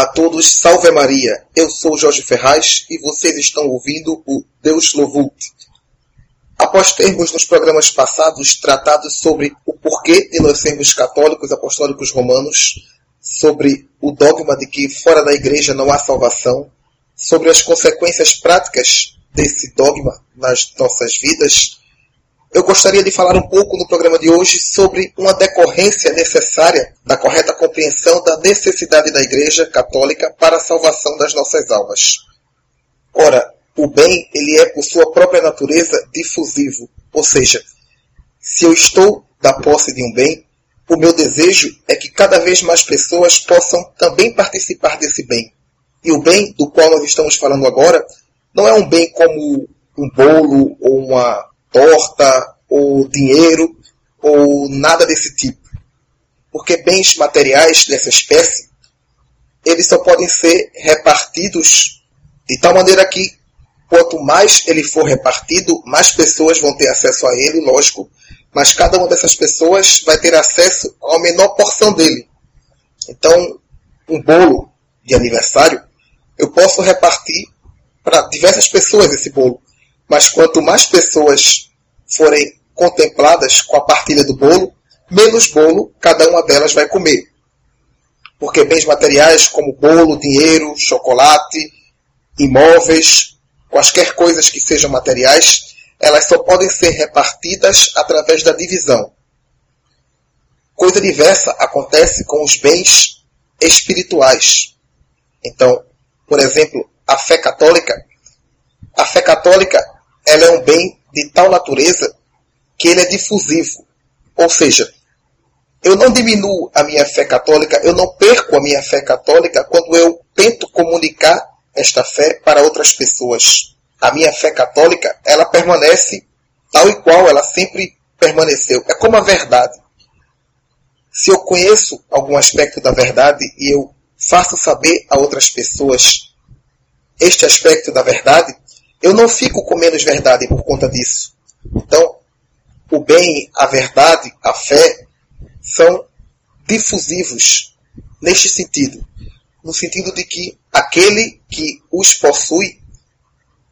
Olá a todos, salve Maria. Eu sou Jorge Ferraz e vocês estão ouvindo o Deus Lovulte. Após termos nos programas passados tratado sobre o porquê de nós sermos católicos apostólicos romanos, sobre o dogma de que fora da igreja não há salvação, sobre as consequências práticas desse dogma nas nossas vidas, eu gostaria de falar um pouco no programa de hoje sobre uma decorrência necessária da correta compreensão da necessidade da Igreja Católica para a salvação das nossas almas. Ora, o bem ele é por sua própria natureza difusivo, ou seja, se eu estou da posse de um bem, o meu desejo é que cada vez mais pessoas possam também participar desse bem. E o bem do qual nós estamos falando agora não é um bem como um bolo ou uma torta ou dinheiro ou nada desse tipo. Porque bens materiais dessa espécie, eles só podem ser repartidos de tal maneira que quanto mais ele for repartido, mais pessoas vão ter acesso a ele, lógico, mas cada uma dessas pessoas vai ter acesso uma menor porção dele. Então, um bolo de aniversário, eu posso repartir para diversas pessoas esse bolo. Mas quanto mais pessoas forem contempladas com a partilha do bolo, menos bolo cada uma delas vai comer. Porque bens materiais como bolo, dinheiro, chocolate, imóveis, quaisquer coisas que sejam materiais, elas só podem ser repartidas através da divisão. Coisa diversa acontece com os bens espirituais. Então, por exemplo, a fé católica, a fé católica ela é um bem de tal natureza que ele é difusivo. Ou seja, eu não diminuo a minha fé católica, eu não perco a minha fé católica quando eu tento comunicar esta fé para outras pessoas. A minha fé católica, ela permanece tal e qual ela sempre permaneceu. É como a verdade. Se eu conheço algum aspecto da verdade e eu faço saber a outras pessoas este aspecto da verdade, eu não fico com menos verdade por conta disso. Então, o bem, a verdade, a fé são difusivos neste sentido. No sentido de que aquele que os possui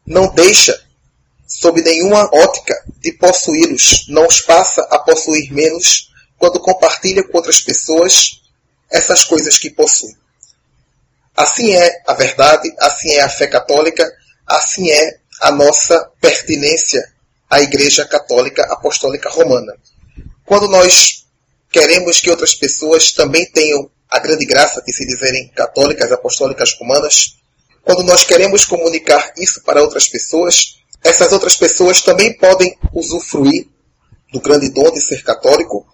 não deixa, sob nenhuma ótica, de possuí-los, não os passa a possuir menos quando compartilha com outras pessoas essas coisas que possui. Assim é a verdade, assim é a fé católica, assim é a nossa pertinência à Igreja Católica Apostólica Romana. Quando nós queremos que outras pessoas também tenham a grande graça de se dizerem católicas apostólicas romanas, quando nós queremos comunicar isso para outras pessoas, essas outras pessoas também podem usufruir do grande dom de ser católico,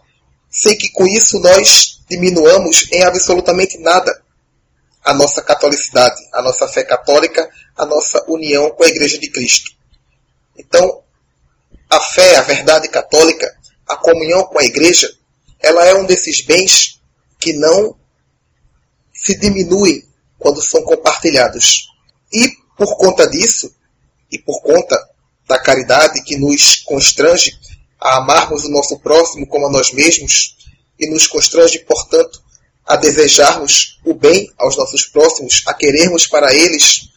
sem que com isso nós diminuamos em absolutamente nada a nossa catolicidade, a nossa fé católica, a nossa união com a Igreja de Cristo. Então, a fé, a verdade católica, a comunhão com a Igreja, ela é um desses bens que não se diminuem quando são compartilhados. E por conta disso, e por conta da caridade que nos constrange a amarmos o nosso próximo como a nós mesmos, e nos constrange, portanto, a desejarmos o bem aos nossos próximos, a querermos para eles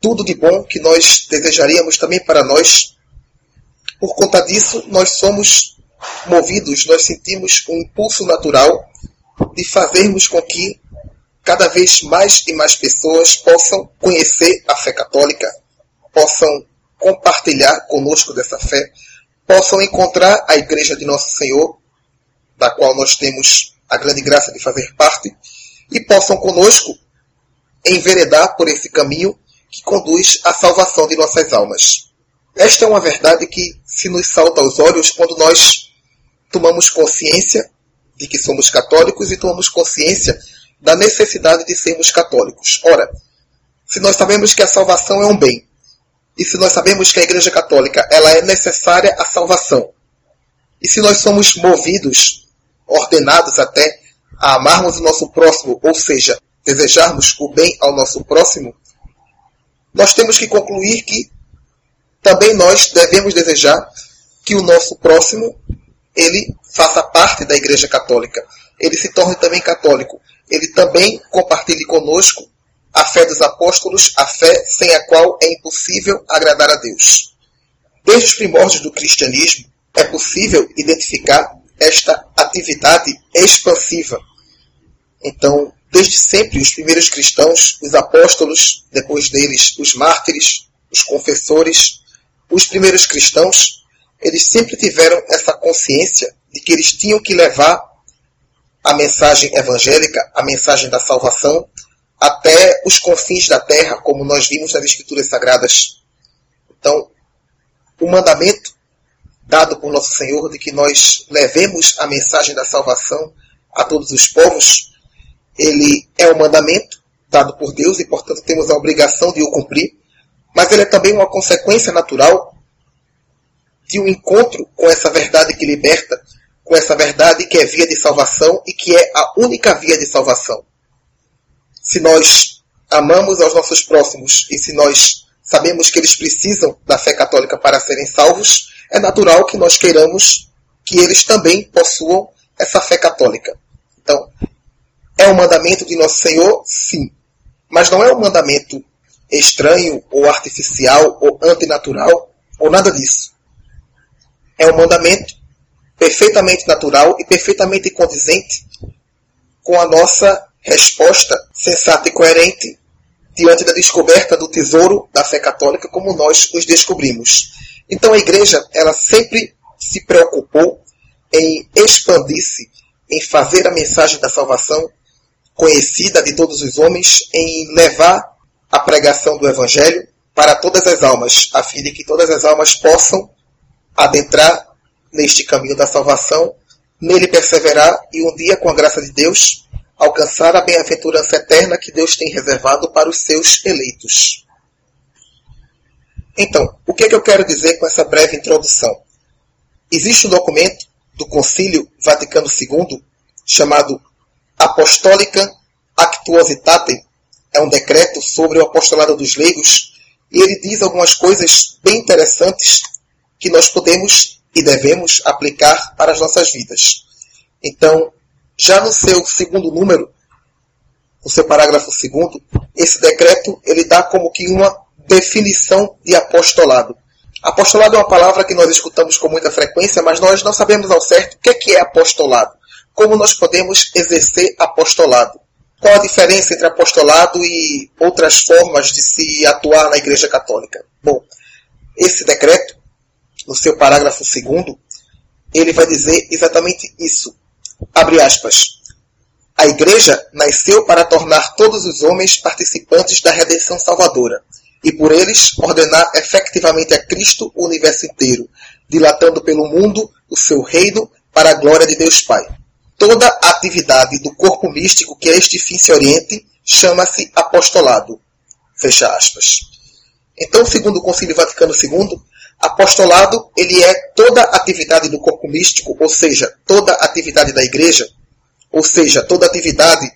tudo de bom que nós desejaríamos também para nós. Por conta disso, nós somos movidos, nós sentimos um impulso natural de fazermos com que cada vez mais e mais pessoas possam conhecer a fé católica, possam compartilhar conosco dessa fé, possam encontrar a Igreja de Nosso Senhor, da qual nós temos a grande graça de fazer parte, e possam conosco enveredar por esse caminho que conduz à salvação de nossas almas. Esta é uma verdade que se nos salta aos olhos quando nós tomamos consciência de que somos católicos e tomamos consciência da necessidade de sermos católicos. Ora, se nós sabemos que a salvação é um bem, e se nós sabemos que a Igreja Católica ela é necessária à salvação, e se nós somos movidos ordenados até a amarmos o nosso próximo, ou seja, desejarmos o bem ao nosso próximo, nós temos que concluir que também nós devemos desejar que o nosso próximo ele faça parte da Igreja Católica, ele se torne também católico. ele também compartilhe conosco a fé dos apóstolos, a fé sem a qual é impossível agradar a Deus. Desde os primórdios do cristianismo, é possível identificar esta atividade expansiva. Então, desde sempre, os primeiros cristãos, os apóstolos, depois deles, os mártires, os confessores, os primeiros cristãos, eles sempre tiveram essa consciência de que eles tinham que levar a mensagem evangélica, a mensagem da salvação, até os confins da terra, como nós vimos nas Escrituras Sagradas. Então, o mandamento dado por nosso Senhor de que nós levemos a mensagem da salvação a todos os povos, ele é um mandamento dado por Deus e, portanto, temos a obrigação de o cumprir, mas ele é também uma consequência natural de um encontro com essa verdade que liberta, com essa verdade que é via de salvação e que é a única via de salvação. Se nós amamos aos nossos próximos e se nós sabemos que eles precisam da fé católica para serem salvos, é natural que nós queiramos que eles também possuam essa fé católica. Então, é um mandamento de Nosso Senhor? Sim. Mas não é um mandamento estranho ou artificial ou antinatural ou nada disso. É um mandamento perfeitamente natural e perfeitamente condizente com a nossa resposta sensata e coerente diante da descoberta do tesouro da fé católica como nós os descobrimos. Então a igreja, ela sempre se preocupou em expandir-se, em fazer a mensagem da salvação conhecida de todos os homens, em levar a pregação do evangelho para todas as almas, a fim de que todas as almas possam adentrar neste caminho da salvação, nele perseverar e um dia, com a graça de Deus, alcançar a bem-aventurança eterna que Deus tem reservado para os seus eleitos. Então, o que, é que eu quero dizer com essa breve introdução? Existe um documento do Concílio Vaticano II chamado Apostolica Actuositatem, é um decreto sobre o apostolado dos leigos, e ele diz algumas coisas bem interessantes que nós podemos e devemos aplicar para as nossas vidas. Então, já no seu segundo número, no seu parágrafo segundo, esse decreto ele dá como que uma definição de apostolado. Apostolado é uma palavra que nós escutamos com muita frequência, mas nós não sabemos ao certo o que é, que é apostolado. Como nós podemos exercer apostolado? Qual a diferença entre apostolado e outras formas de se atuar na Igreja Católica? Bom, esse decreto, no seu parágrafo segundo, ele vai dizer exatamente isso. Abre aspas. A igreja nasceu para tornar todos os homens participantes da redenção salvadora e por eles ordenar efectivamente a Cristo o universo inteiro, dilatando pelo mundo o seu reino para a glória de Deus Pai. Toda atividade do corpo místico que a este fim se oriente chama-se apostolado. Fecha aspas. Então, segundo o Concílio Vaticano II, Apostolado, ele é toda atividade do corpo místico, ou seja, toda atividade da igreja, ou seja, toda atividade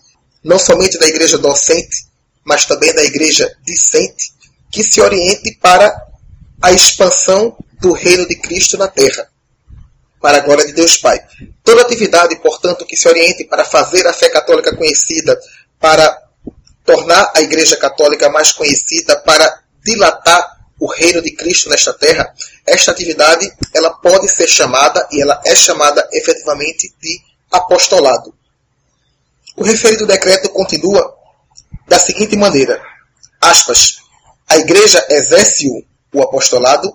não somente da igreja docente, mas também da igreja discente, que se oriente para a expansão do reino de Cristo na terra, para a glória de Deus Pai. Toda atividade, portanto, que se oriente para fazer a fé católica conhecida, para tornar a igreja católica mais conhecida, para dilatar o reino de Cristo nesta terra, esta atividade ela pode ser chamada e ela é chamada efetivamente de apostolado. O referido decreto continua da seguinte maneira: aspas, a igreja exerce o, o apostolado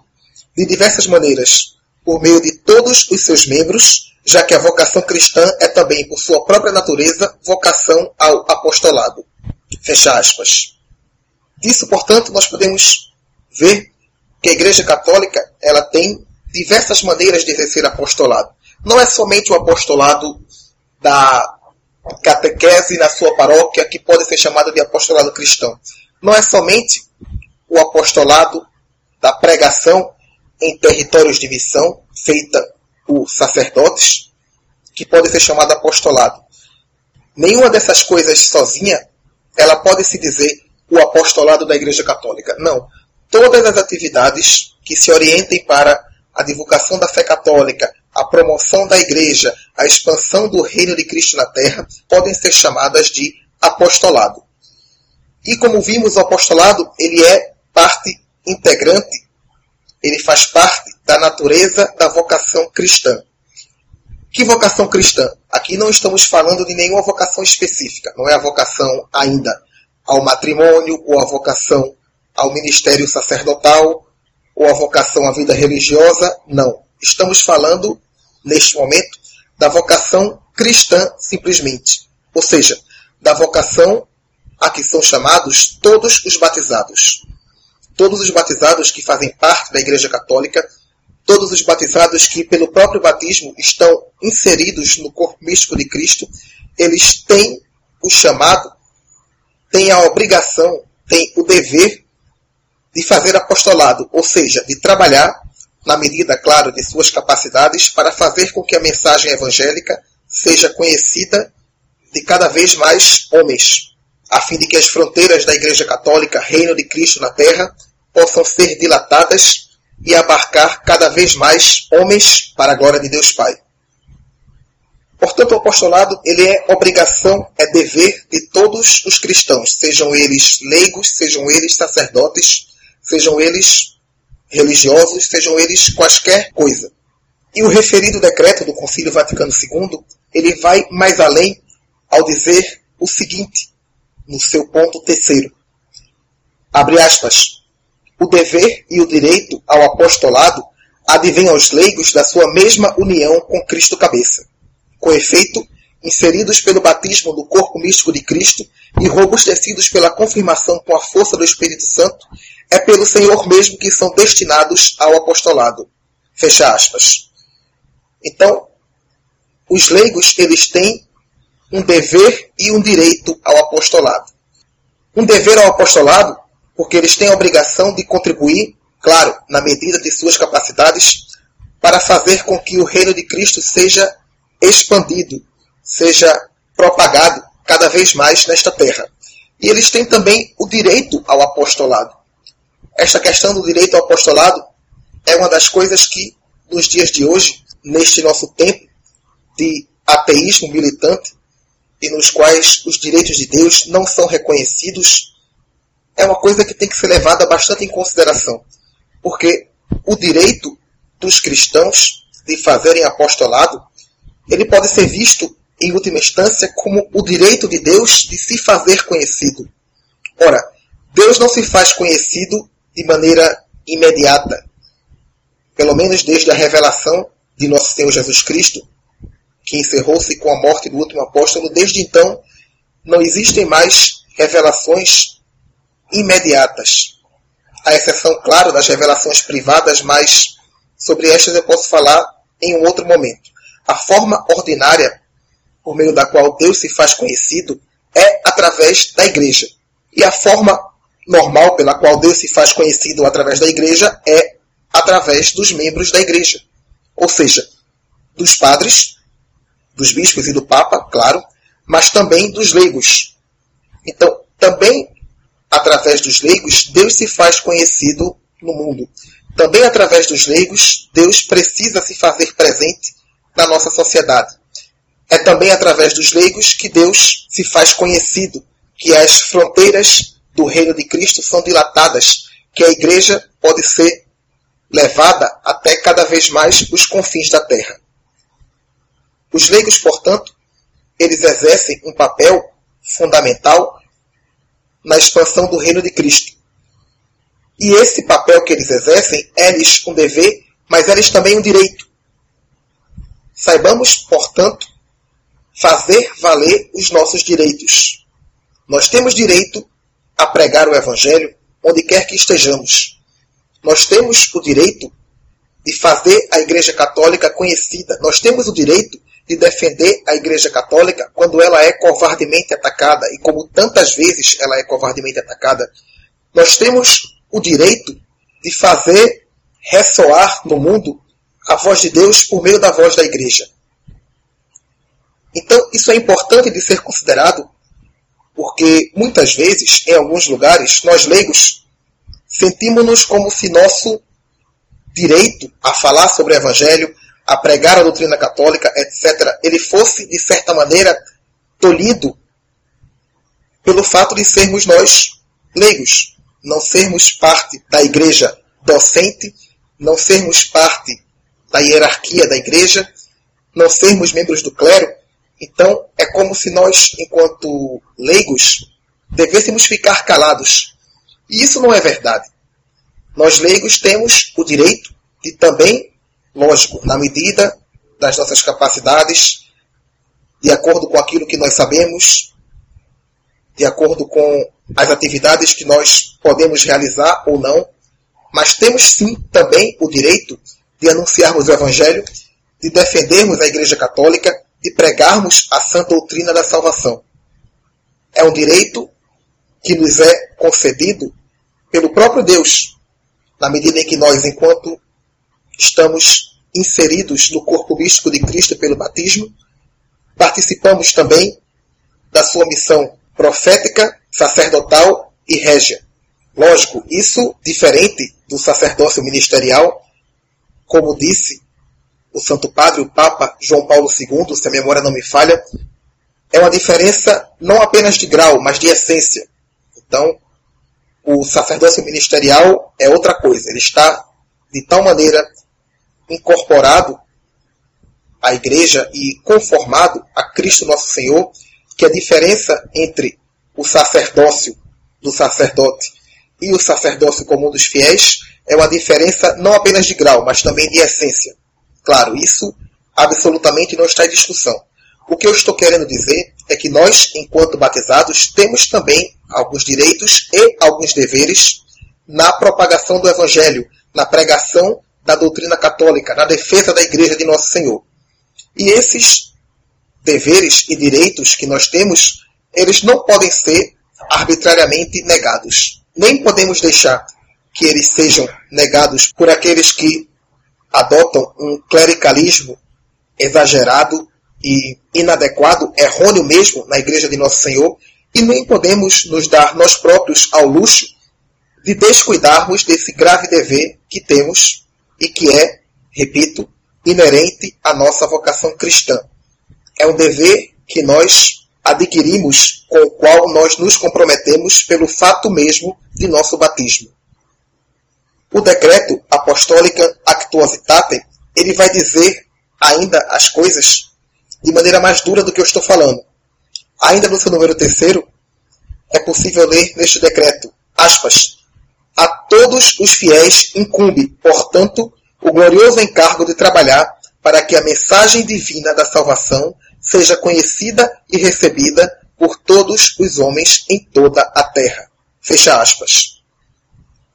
de diversas maneiras, por meio de todos os seus membros, já que a vocação cristã é também, por sua própria natureza, vocação ao apostolado. Fecha aspas. Disso, portanto, nós podemos ver que a Igreja Católica ela tem diversas maneiras de exercer apostolado. Não é somente o apostolado da catequese na sua paróquia, que pode ser chamado de apostolado cristão. Não é somente o apostolado da pregação em territórios de missão, feita por sacerdotes, que pode ser chamado apostolado. Nenhuma dessas coisas sozinha, ela pode se dizer o apostolado da Igreja Católica. Não todas as atividades que se orientem para a divulgação da fé católica, a promoção da igreja, a expansão do reino de Cristo na terra, podem ser chamadas de apostolado. E como vimos, o apostolado ele é parte integrante, ele faz parte da natureza da vocação cristã. Que vocação cristã? Aqui não estamos falando de nenhuma vocação específica, não é a vocação ainda ao matrimônio ou a vocação ao ministério sacerdotal ou a vocação à vida religiosa, não. Estamos falando, neste momento, da vocação cristã simplesmente. Ou seja, da vocação a que são chamados todos os batizados. Todos os batizados que fazem parte da Igreja Católica, todos os batizados que, pelo próprio batismo, estão inseridos no corpo místico de Cristo, eles têm o chamado, têm a obrigação, têm o dever de fazer apostolado, ou seja, de trabalhar, na medida, claro, de suas capacidades, para fazer com que a mensagem evangélica seja conhecida de cada vez mais homens, a fim de que as fronteiras da Igreja Católica, Reino de Cristo na Terra, possam ser dilatadas e abarcar cada vez mais homens para a glória de Deus Pai. Portanto, o apostolado ele é obrigação, é dever de todos os cristãos, sejam eles leigos, sejam eles sacerdotes, sejam eles religiosos, sejam eles quaisquer coisa. E o referido decreto do Concílio Vaticano II, ele vai mais além ao dizer o seguinte, no seu ponto terceiro. Abre aspas. O dever e o direito ao apostolado advém aos leigos da sua mesma união com Cristo cabeça. Com efeito, inseridos pelo batismo do corpo místico de Cristo e robustecidos pela confirmação com a força do Espírito Santo, é pelo Senhor mesmo que são destinados ao apostolado. Fecha aspas. Então, os leigos, eles têm um dever e um direito ao apostolado. Um dever ao apostolado, porque eles têm a obrigação de contribuir, claro, na medida de suas capacidades, para fazer com que o reino de Cristo seja expandido, seja propagado cada vez mais nesta terra. E eles têm também o direito ao apostolado. Esta questão do direito ao apostolado é uma das coisas que, nos dias de hoje, neste nosso tempo de ateísmo militante, e nos quais os direitos de Deus não são reconhecidos, é uma coisa que tem que ser levada bastante em consideração. Porque o direito dos cristãos de fazerem apostolado, ele pode ser visto, em última instância, como o direito de Deus de se fazer conhecido. Ora, Deus não se faz conhecido de maneira imediata. Pelo menos desde a revelação de nosso Senhor Jesus Cristo, que encerrou-se com a morte do último apóstolo, desde então não existem mais revelações imediatas. A exceção, claro, das revelações privadas, mas sobre estas eu posso falar em um outro momento. A forma ordinária por meio da qual Deus se faz conhecido é através da igreja. E a forma normal pela qual Deus se faz conhecido através da igreja é através dos membros da igreja. Ou seja, dos padres, dos bispos e do Papa, claro, mas também dos leigos. Então, também através dos leigos, Deus se faz conhecido no mundo. Também através dos leigos, Deus precisa se fazer presente na nossa sociedade. É também através dos leigos que Deus se faz conhecido, que as fronteiras do reino de Cristo são dilatadas, que a igreja pode ser levada até cada vez mais os confins da terra. Os leigos, portanto, eles exercem um papel fundamental na expansão do reino de Cristo. E esse papel que eles exercem é-lhes um dever, mas é-lhes também um direito. Saibamos, portanto, fazer valer os nossos direitos. Nós temos direito a pregar o Evangelho onde quer que estejamos. Nós temos o direito de fazer a Igreja Católica conhecida. Nós temos o direito de defender a Igreja Católica quando ela é covardemente atacada, e como tantas vezes ela é covardemente atacada, nós temos o direito de fazer ressoar no mundo a voz de Deus por meio da voz da Igreja. Então, isso é importante de ser considerado, porque muitas vezes, em alguns lugares, nós leigos sentimos-nos como se nosso direito a falar sobre o Evangelho, a pregar a doutrina católica, etc., ele fosse, de certa maneira, tolhido pelo fato de sermos nós leigos, não sermos parte da igreja docente, não sermos parte da hierarquia da igreja, não sermos membros do clero. Então, é como se nós, enquanto leigos, devêssemos ficar calados. E isso não é verdade. Nós leigos temos o direito de também, lógico, na medida das nossas capacidades, de acordo com aquilo que nós sabemos, de acordo com as atividades que nós podemos realizar ou não, mas temos sim também o direito de anunciarmos o Evangelho, de defendermos a Igreja Católica, de pregarmos a sã doutrina da salvação. É um direito que nos é concedido pelo próprio Deus, na medida em que nós, enquanto estamos inseridos no corpo místico de Cristo pelo batismo, participamos também da sua missão profética, sacerdotal e régia. Lógico, isso diferente do sacerdócio ministerial, como disse o Santo Padre, o Papa João Paulo II, se a memória não me falha, é uma diferença não apenas de grau, mas de essência. Então, o sacerdócio ministerial é outra coisa. Ele está de tal maneira incorporado à igreja e conformado a Cristo nosso Senhor que a diferença entre o sacerdócio do sacerdote e o sacerdócio comum dos fiéis é uma diferença não apenas de grau, mas também de essência. Claro, isso absolutamente não está em discussão. O que eu estou querendo dizer é que nós, enquanto batizados, temos também alguns direitos e alguns deveres na propagação do Evangelho, na pregação da doutrina católica, na defesa da Igreja de Nosso Senhor. E esses deveres e direitos que nós temos, eles não podem ser arbitrariamente negados. Nem podemos deixar que eles sejam negados por aqueles que adotam um clericalismo exagerado e inadequado, errôneo mesmo, na Igreja de Nosso Senhor, e nem podemos nos dar nós próprios ao luxo de descuidarmos desse grave dever que temos e que é, repito, inerente à nossa vocação cristã. É um dever que nós adquirimos, com o qual nós nos comprometemos pelo fato mesmo de nosso batismo. O decreto Apostólica Actuositate, ele vai dizer ainda as coisas de maneira mais dura do que eu estou falando. Ainda no seu número terceiro, é possível ler neste decreto, aspas, a todos os fiéis incumbe, portanto, o glorioso encargo de trabalhar para que a mensagem divina da salvação seja conhecida e recebida por todos os homens em toda a terra. Fecha aspas.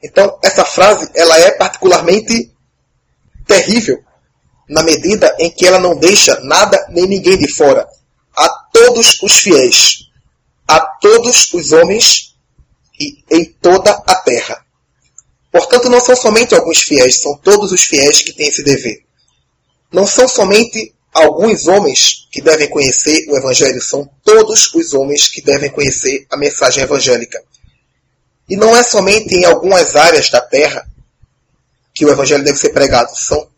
Então, essa frase ela é particularmente terrível na medida em que ela não deixa nada nem ninguém de fora. A todos os fiéis, a todos os homens e em toda a terra. Portanto, não são somente alguns fiéis, são todos os fiéis que têm esse dever. Não são somente alguns homens que devem conhecer o Evangelho, são todos os homens que devem conhecer a mensagem evangélica. E não é somente em algumas áreas da terra que o Evangelho deve ser pregado, são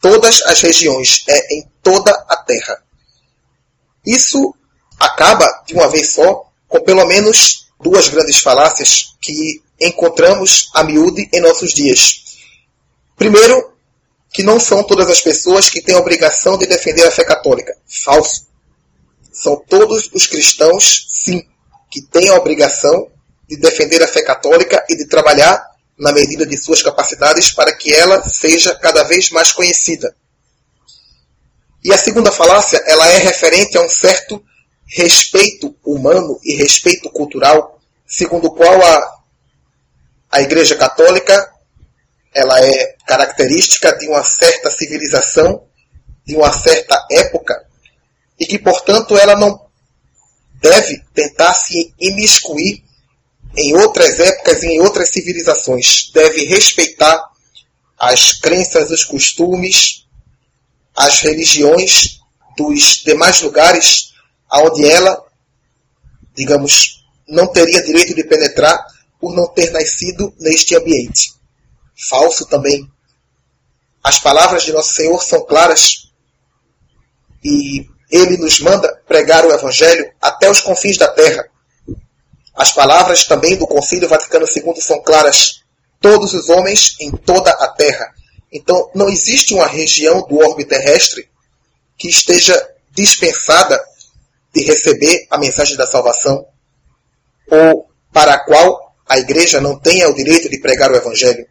todas as regiões, é em toda a terra. Isso acaba, de uma vez só, com pelo menos duas grandes falácias que encontramos a miúde em nossos dias. Primeiro, que não são todas as pessoas que têm a obrigação de defender a fé católica. Falso. São todos os cristãos, sim, que têm a obrigação de defender a fé católica e de trabalhar na medida de suas capacidades para que ela seja cada vez mais conhecida. E a segunda falácia, ela é referente a um certo respeito humano e respeito cultural, segundo o qual a, a Igreja Católica ela é característica de uma certa civilização, de uma certa época, e que, portanto, ela não deve tentar se imiscuir em outras épocas e em outras civilizações. Deve respeitar as crenças, os costumes, as religiões dos demais lugares aonde ela, digamos, não teria direito de penetrar por não ter nascido neste ambiente falso também. As palavras de nosso Senhor são claras e ele nos manda pregar o Evangelho até os confins da terra. As palavras também do Concílio Vaticano II são claras. Todos os homens em toda a terra. Então, não existe uma região do orbe terrestre que esteja dispensada de receber a mensagem da salvação ou para a qual a igreja não tenha o direito de pregar o evangelho.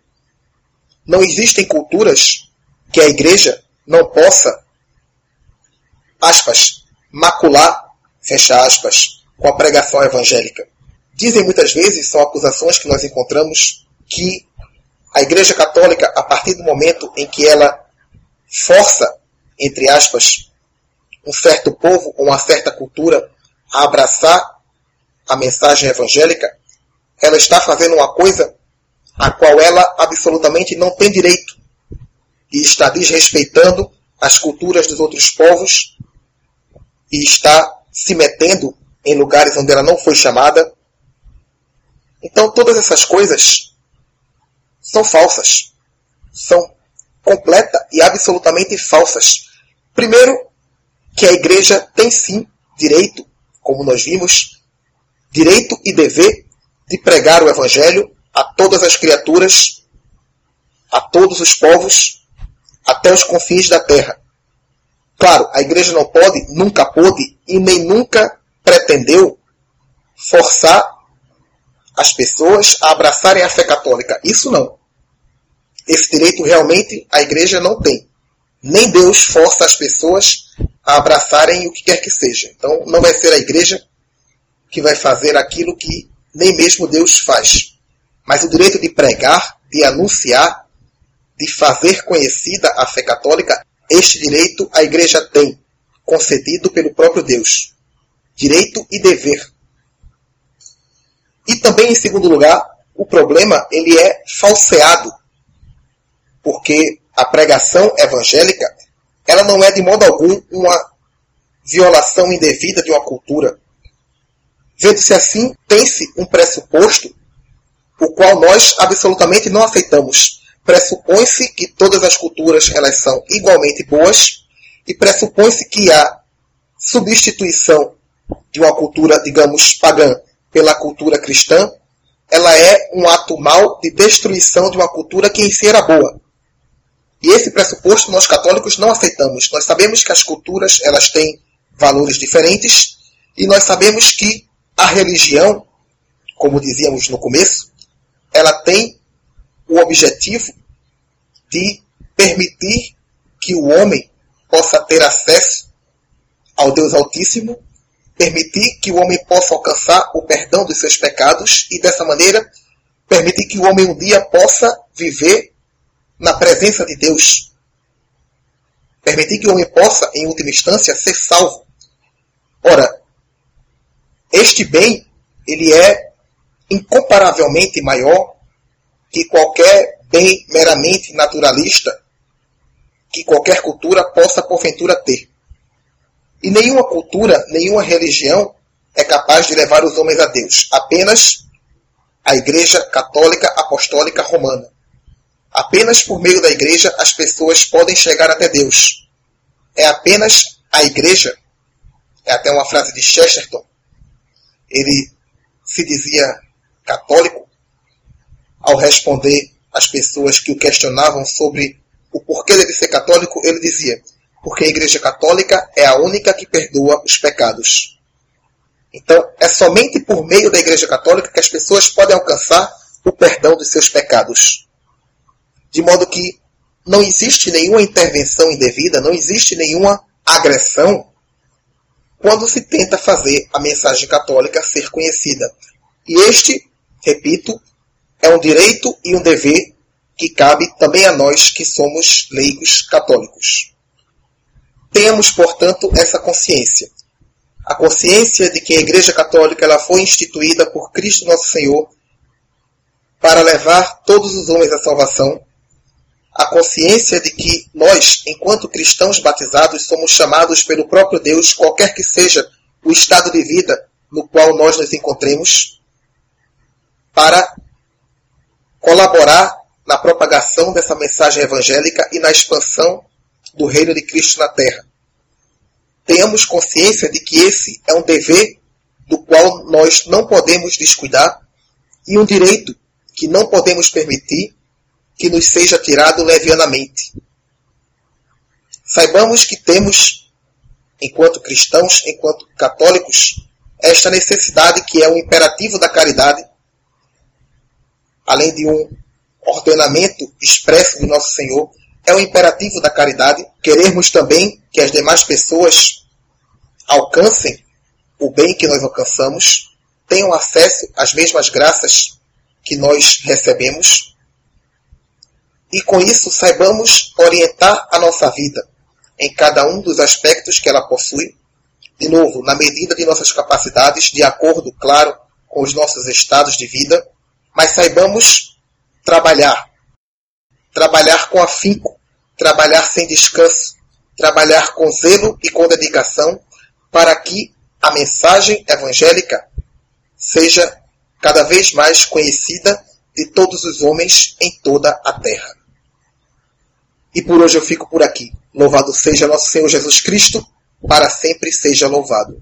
Não existem culturas que a igreja não possa, aspas, macular, fecha aspas, com a pregação evangélica. Dizem muitas vezes, são acusações que nós encontramos, que a Igreja Católica, a partir do momento em que ela força, entre aspas, um certo povo ou uma certa cultura a abraçar a mensagem evangélica, ela está fazendo uma coisa a qual ela absolutamente não tem direito e está desrespeitando as culturas dos outros povos e está se metendo em lugares onde ela não foi chamada. Então, todas essas coisas são falsas. São completa e absolutamente falsas. Primeiro, que a igreja tem sim direito, como nós vimos, direito e dever de pregar o evangelho a todas as criaturas, a todos os povos, até os confins da terra. Claro, a igreja não pode, nunca pôde e nem nunca pretendeu forçar as pessoas a abraçarem a fé católica. Isso não. Esse direito realmente a igreja não tem. Nem Deus força as pessoas a abraçarem o que quer que seja. Então não vai ser a igreja que vai fazer aquilo que nem mesmo Deus faz. Mas o direito de pregar, de anunciar, de fazer conhecida a fé católica, este direito a igreja tem, concedido pelo próprio Deus. Direito e dever. E também, em segundo lugar, o problema ele é falseado porque a pregação evangélica ela não é de modo algum uma violação indevida de uma cultura. Vendo-se assim, tem-se um pressuposto o qual nós absolutamente não aceitamos. Pressupõe-se que todas as culturas elas são igualmente boas e pressupõe-se que a substituição de uma cultura, digamos, pagã pela cultura cristã, ela é um ato mau de destruição de uma cultura que em si era boa. E esse pressuposto nós católicos não aceitamos. Nós sabemos que as culturas elas têm valores diferentes e nós sabemos que a religião, como dizíamos no começo, ela tem o objetivo de permitir que o homem possa ter acesso ao Deus Altíssimo, permitir que o homem possa alcançar o perdão dos seus pecados e dessa maneira permitir que o homem um dia possa viver na presença de Deus. Permitir que o homem possa, em última instância, ser salvo. Ora, este bem, ele é incomparavelmente maior que qualquer bem meramente naturalista que qualquer cultura possa porventura ter. E nenhuma cultura, nenhuma religião é capaz de levar os homens a Deus. Apenas a Igreja Católica Apostólica Romana. Apenas por meio da igreja as pessoas podem chegar até Deus. É apenas a igreja, é até uma frase de Chesterton, ele se dizia católico ao responder às pessoas que o questionavam sobre o porquê de ser católico, ele dizia: porque a Igreja Católica é a única que perdoa os pecados. Então, é somente por meio da Igreja Católica que as pessoas podem alcançar o perdão dos seus pecados de modo que não existe nenhuma intervenção indevida, não existe nenhuma agressão quando se tenta fazer a mensagem católica ser conhecida. E este, repito, é um direito e um dever que cabe também a nós que somos leigos católicos. Tenhamos, portanto, essa consciência. A consciência de que a Igreja Católica ela foi instituída por Cristo Nosso Senhor para levar todos os homens à salvação a consciência de que nós, enquanto cristãos batizados, somos chamados pelo próprio Deus, qualquer que seja o estado de vida no qual nós nos encontremos, para colaborar na propagação dessa mensagem evangélica e na expansão do reino de Cristo na terra. Tenhamos consciência de que esse é um dever do qual nós não podemos descuidar e um direito que não podemos permitir que nos seja tirado levianamente. Saibamos que temos, enquanto cristãos, enquanto católicos, esta necessidade que é um imperativo da caridade, além de um ordenamento expresso do nosso Senhor, é um imperativo da caridade. Queremos também que as demais pessoas alcancem o bem que nós alcançamos, tenham acesso às mesmas graças que nós recebemos. E com isso saibamos orientar a nossa vida em cada um dos aspectos que ela possui, de novo, na medida de nossas capacidades, de acordo, claro, com os nossos estados de vida, mas saibamos trabalhar. Trabalhar com afinco, trabalhar sem descanso, trabalhar com zelo e com dedicação, para que a mensagem evangélica seja cada vez mais conhecida de todos os homens em toda a terra. E por hoje eu fico por aqui. Louvado seja nosso Senhor Jesus Cristo, para sempre seja louvado.